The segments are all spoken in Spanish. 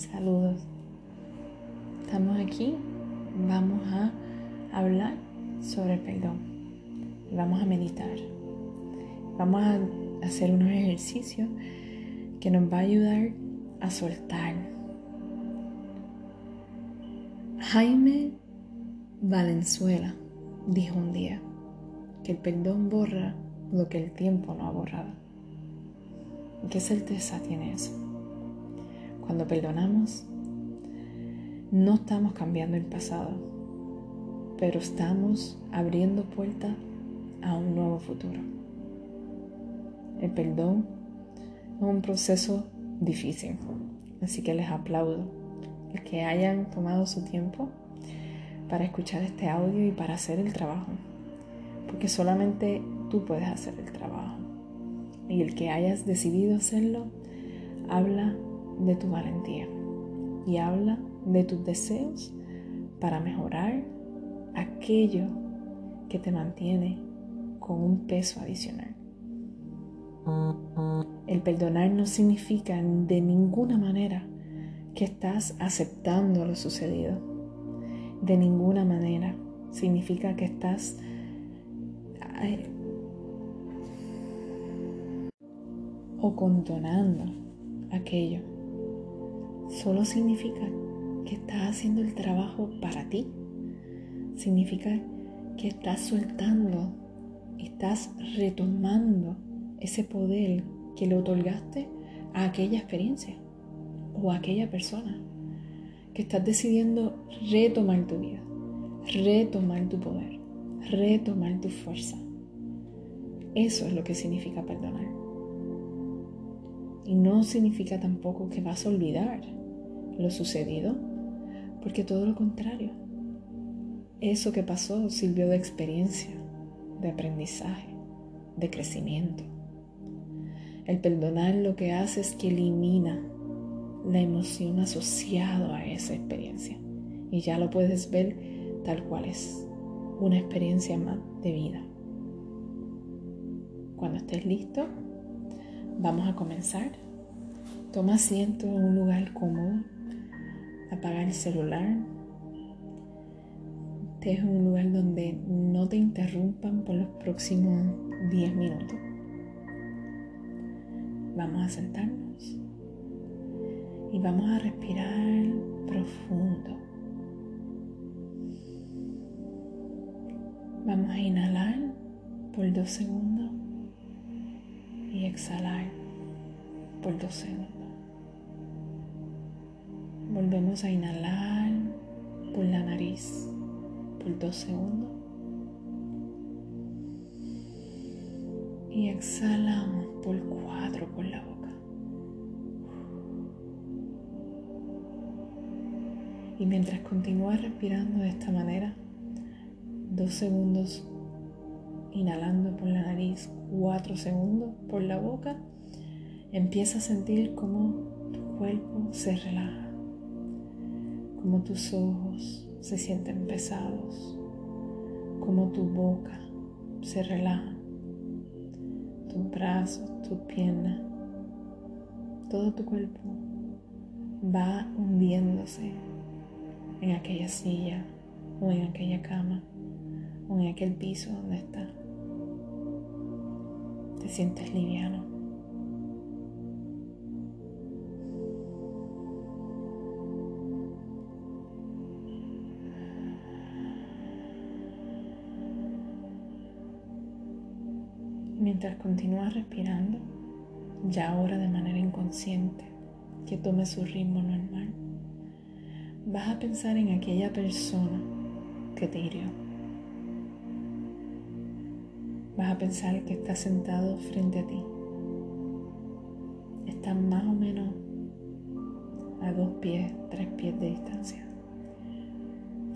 Saludos. Estamos aquí. Vamos a hablar sobre el perdón. Vamos a meditar. Vamos a hacer unos ejercicios que nos va a ayudar a soltar. Jaime Valenzuela dijo un día que el perdón borra lo que el tiempo no ha borrado. ¿Qué certeza tiene eso? Cuando perdonamos, no estamos cambiando el pasado, pero estamos abriendo puertas a un nuevo futuro. El perdón es un proceso difícil, así que les aplaudo el que hayan tomado su tiempo para escuchar este audio y para hacer el trabajo, porque solamente tú puedes hacer el trabajo. Y el que hayas decidido hacerlo habla de tu valentía y habla de tus deseos para mejorar aquello que te mantiene con un peso adicional. El perdonar no significa de ninguna manera que estás aceptando lo sucedido. De ninguna manera significa que estás o contonando aquello solo significa que estás haciendo el trabajo para ti. Significa que estás soltando, estás retomando ese poder que le otorgaste a aquella experiencia o a aquella persona. Que estás decidiendo retomar tu vida, retomar tu poder, retomar tu fuerza. Eso es lo que significa perdonar. Y no significa tampoco que vas a olvidar lo sucedido, porque todo lo contrario, eso que pasó sirvió de experiencia, de aprendizaje, de crecimiento. El perdonar lo que hace es que elimina la emoción asociada a esa experiencia y ya lo puedes ver tal cual es, una experiencia más de vida. Cuando estés listo, vamos a comenzar. Toma asiento en un lugar cómodo apagar el celular. Deja un lugar donde no te interrumpan por los próximos 10 minutos. Vamos a sentarnos y vamos a respirar profundo. Vamos a inhalar por dos segundos y exhalar por dos segundos. Volvemos a inhalar por la nariz por dos segundos. Y exhalamos por cuatro por la boca. Y mientras continúas respirando de esta manera, dos segundos inhalando por la nariz, cuatro segundos por la boca, empieza a sentir cómo tu cuerpo se relaja como tus ojos se sienten pesados, como tu boca se relaja, tus brazos, tus piernas, todo tu cuerpo va hundiéndose en aquella silla o en aquella cama o en aquel piso donde estás. Te sientes liviano. Mientras continúas respirando, ya ahora de manera inconsciente, que tome su ritmo normal, vas a pensar en aquella persona que te hirió. Vas a pensar que está sentado frente a ti. Está más o menos a dos pies, tres pies de distancia,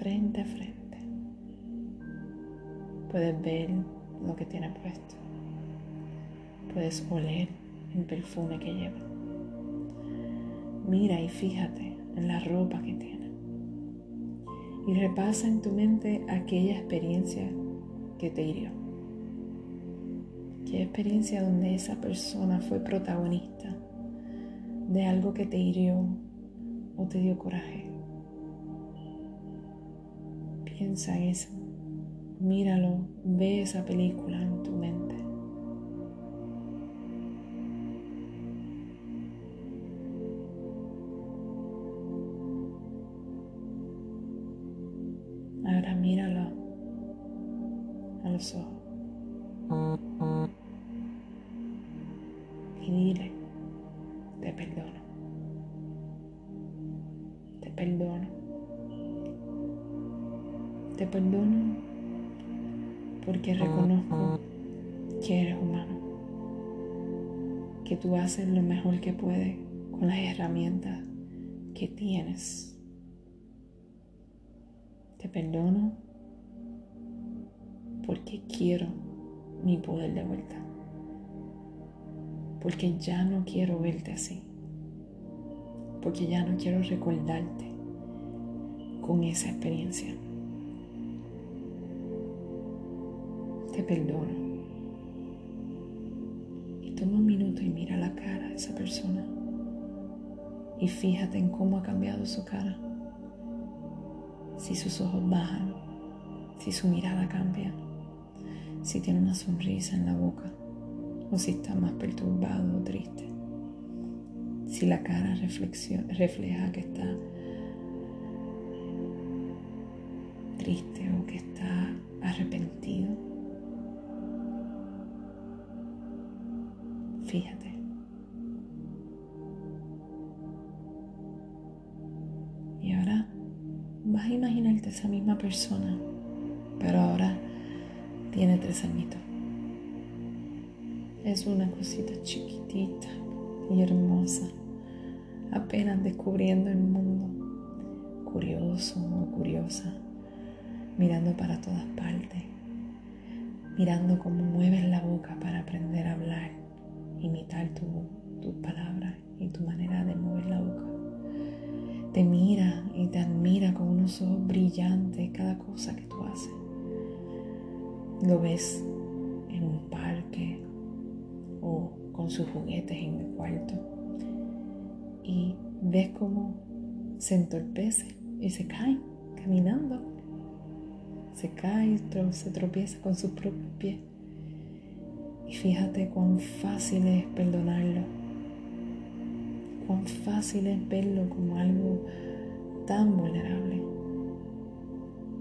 frente a frente. Puedes ver lo que tiene puesto. Puedes oler el perfume que lleva. Mira y fíjate en la ropa que tiene. Y repasa en tu mente aquella experiencia que te hirió. Aquella experiencia donde esa persona fue protagonista de algo que te hirió o te dio coraje. Piensa en eso. Míralo, ve esa película en tu mente. Y dile, te perdono. Te perdono. Te perdono porque reconozco que eres humano, que tú haces lo mejor que puedes con las herramientas que tienes. Te perdono porque quiero mi poder de vuelta, porque ya no quiero verte así, porque ya no quiero recordarte con esa experiencia. Te perdono. Y toma un minuto y mira la cara de esa persona. Y fíjate en cómo ha cambiado su cara. Si sus ojos bajan, si su mirada cambia, si tiene una sonrisa en la boca o si está más perturbado o triste, si la cara refleja que está triste o que está arrepentido. Fíjate. Y ahora vas a imaginarte esa misma persona, Es una cosita chiquitita y hermosa, apenas descubriendo el mundo, curioso o curiosa, mirando para todas partes, mirando cómo mueves la boca para aprender a hablar, imitar tus palabras y tu manera de mover la boca. Te mira y te admira con unos ojos brillantes cada cosa que tú haces. Lo ves en un parque o con sus juguetes en el cuarto y ves cómo se entorpece y se cae caminando. Se cae, se tropieza con sus propios pies. Y fíjate cuán fácil es perdonarlo cuán fácil es verlo como algo tan vulnerable,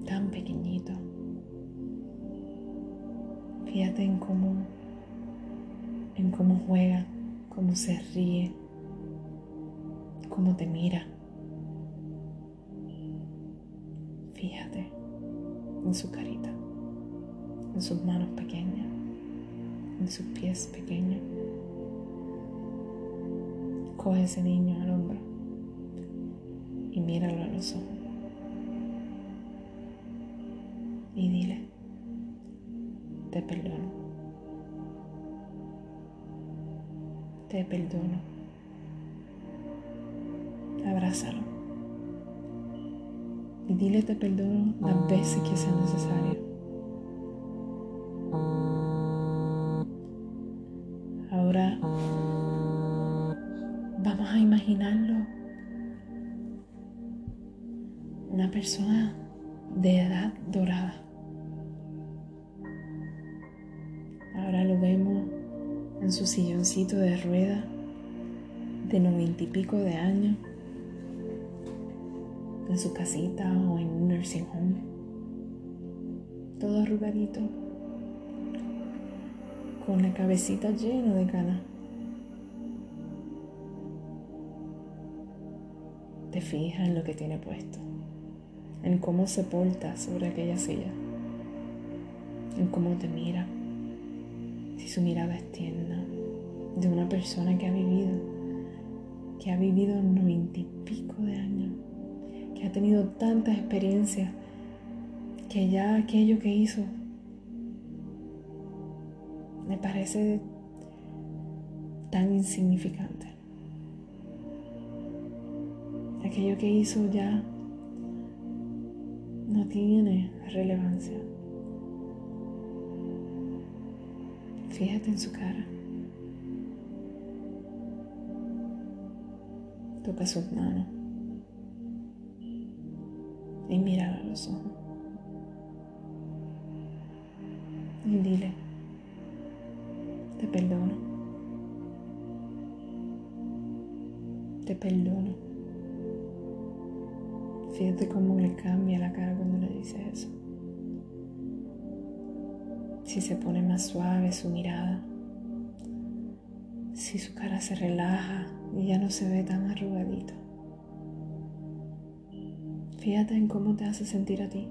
tan pequeñito. Fíjate en cómo, en cómo juega, cómo se ríe, cómo te mira. Fíjate en su carita, en sus manos pequeñas, en sus pies pequeños. Coge ese niño al hombro y míralo a los ojos. Y dile, te perdono. Te perdono. Abrázalo. Y dile te perdono las veces que sea necesario. Ahora Vamos a imaginarlo. Una persona de edad dorada. En su silloncito de rueda de noventa y pico de años, en su casita o en un nursing home, todo arrugadito, con la cabecita llena de canas. te fijas en lo que tiene puesto, en cómo se porta sobre aquella silla, en cómo te mira, su mirada es tierna, de una persona que ha vivido, que ha vivido noventa y pico de años, que ha tenido tantas experiencias, que ya aquello que hizo me parece tan insignificante aquello que hizo ya no tiene relevancia. Fíjate en su cara. Toca sus manos. y mírala a los ojos. Y dile, te perdono. Te perdono. Fíjate cómo le cambia la cara cuando le dices eso. Si se pone más suave su mirada. Si su cara se relaja y ya no se ve tan arrugadito. Fíjate en cómo te hace sentir a ti.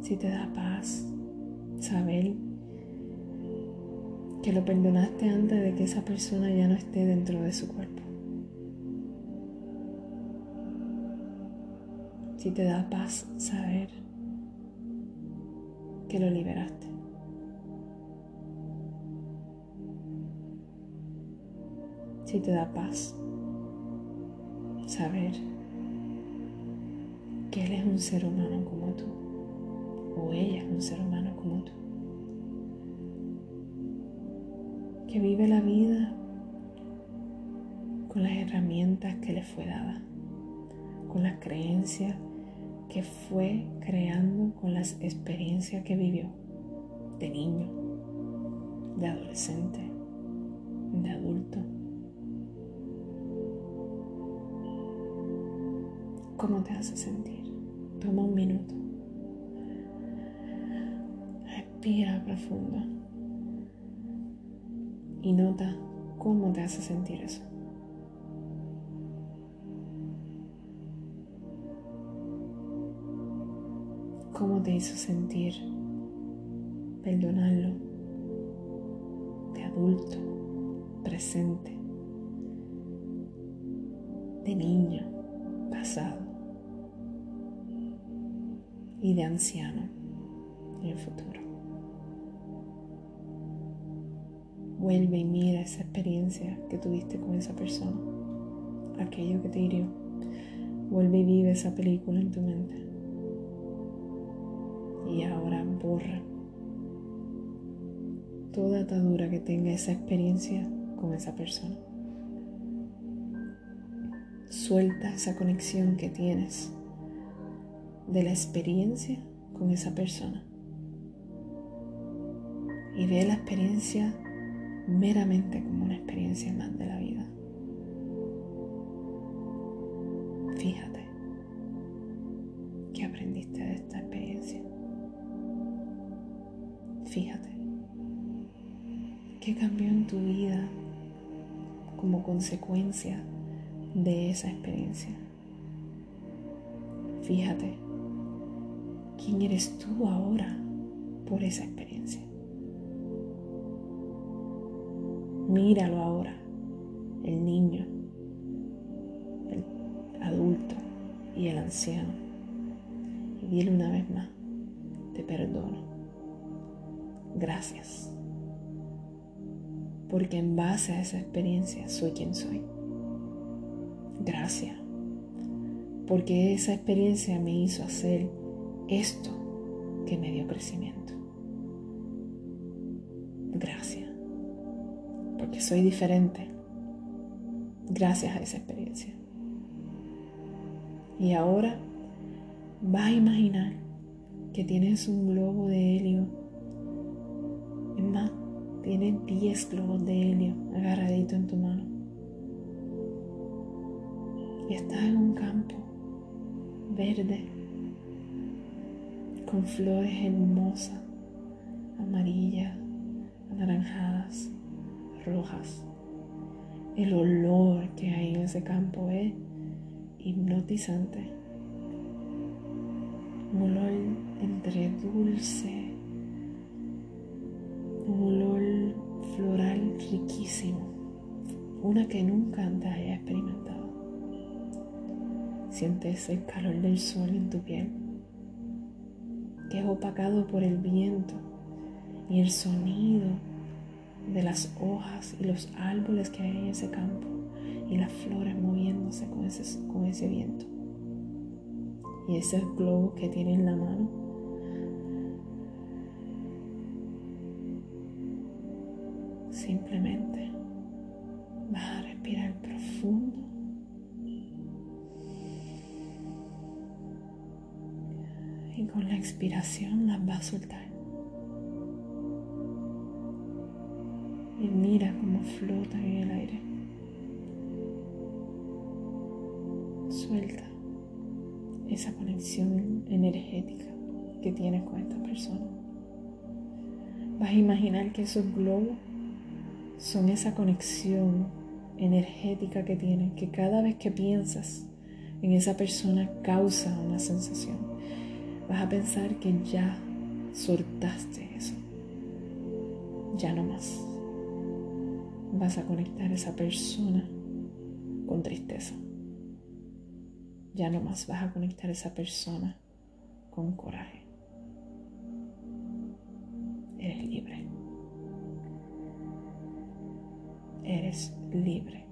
Si te da paz saber que lo perdonaste antes de que esa persona ya no esté dentro de su cuerpo. Si te da paz saber que lo liberaste. Si te da paz saber que Él es un ser humano como tú, o ella es un ser humano como tú, que vive la vida con las herramientas que le fue dada, con las creencias que fue creando con las experiencias que vivió de niño, de adolescente, de adulto. ¿Cómo te hace sentir? Toma un minuto. Respira profundo. Y nota cómo te hace sentir eso. ¿Cómo te hizo sentir perdonarlo de adulto, presente, de niño, pasado? y de anciano en el futuro. Vuelve y mira esa experiencia que tuviste con esa persona, aquello que te hirió. Vuelve y vive esa película en tu mente. Y ahora borra toda atadura que tenga esa experiencia con esa persona. Suelta esa conexión que tienes de la experiencia con esa persona. Y ve la experiencia meramente como una experiencia más de la vida. Fíjate qué cambió en tu vida como consecuencia de esa experiencia. Fíjate quién eres tú ahora por esa experiencia. Míralo ahora, el niño, el adulto y el anciano. Y dile una vez más, te perdono. Gracias. Porque en base a esa experiencia soy quien soy. Gracias. Porque esa experiencia me hizo hacer esto que me dio crecimiento. Gracias, porque soy diferente gracias a esa experiencia. Y ahora va a imaginar que tienes un globo de helio. Tienes 10 globos de helio agarradito en tu mano. Y estás en un campo verde con flores hermosas, amarillas, anaranjadas, rojas. El olor que hay en ese campo es hipnotizante. Un olor entre dulce, riquísimo, una que nunca antes haya experimentado. Sientes el calor del sol en tu piel que es opacado por el viento y el sonido de las hojas y los árboles que hay en ese campo y las flores moviéndose con ese, con ese viento. Y ese globo que tiene en la mano simplemente vas a respirar profundo con la expiración las va a soltar. Y mira cómo flotan en el aire. Suelta esa conexión energética que tienes con esta persona. Vas a imaginar que esos globos son esa conexión energética que tienen, que cada vez que piensas en esa persona causa una sensación. Vas a pensar que ya soltaste eso. Ya no más. Vas a conectar esa persona con tristeza. Ya no más vas a conectar esa persona con coraje. Eres libre.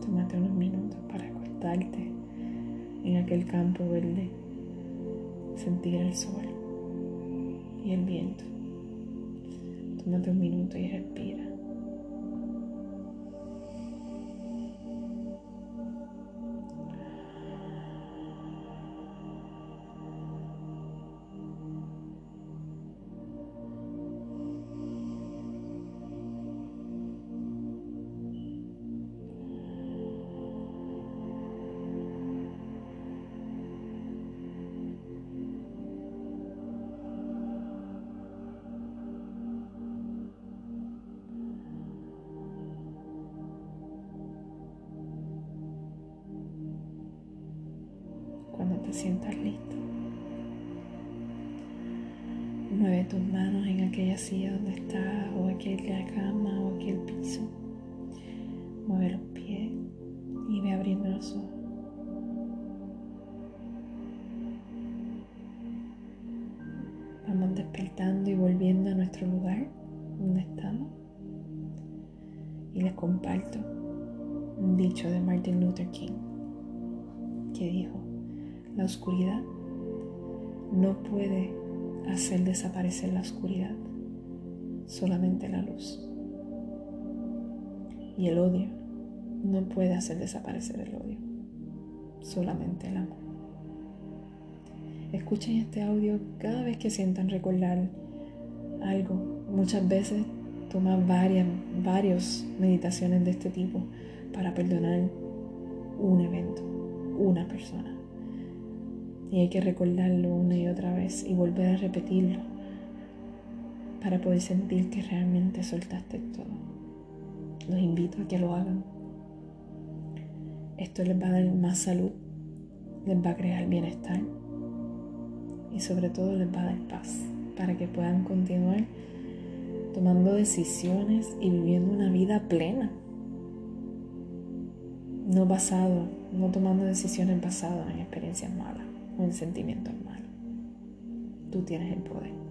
Tómate unos minutos para acostarte en aquel campo verde, sentir el sol y el viento. Tómate un minuto y respira. Te sientas listo. Mueve tus manos en aquella silla donde estás, o aquella cama, o aquel piso. Mueve los pies y ve abriendo los ojos. Vamos despertando y volviendo a nuestro lugar donde estamos. Y les comparto un dicho de Martin Luther King que dijo, la oscuridad no puede hacer desaparecer la oscuridad, solamente la luz. Y el odio no puede hacer desaparecer el odio, solamente el amor. Escuchen este audio cada vez que sientan recordar algo. Muchas veces toma varias, varias meditaciones de este tipo para perdonar un evento, una persona. Y hay que recordarlo una y otra vez y volver a repetirlo para poder sentir que realmente soltaste todo. Los invito a que lo hagan. Esto les va a dar más salud, les va a crear bienestar y sobre todo les va a dar paz para que puedan continuar tomando decisiones y viviendo una vida plena. No basado, no tomando decisiones basadas en experiencias malas en sentimientos malos. Tú tienes el poder.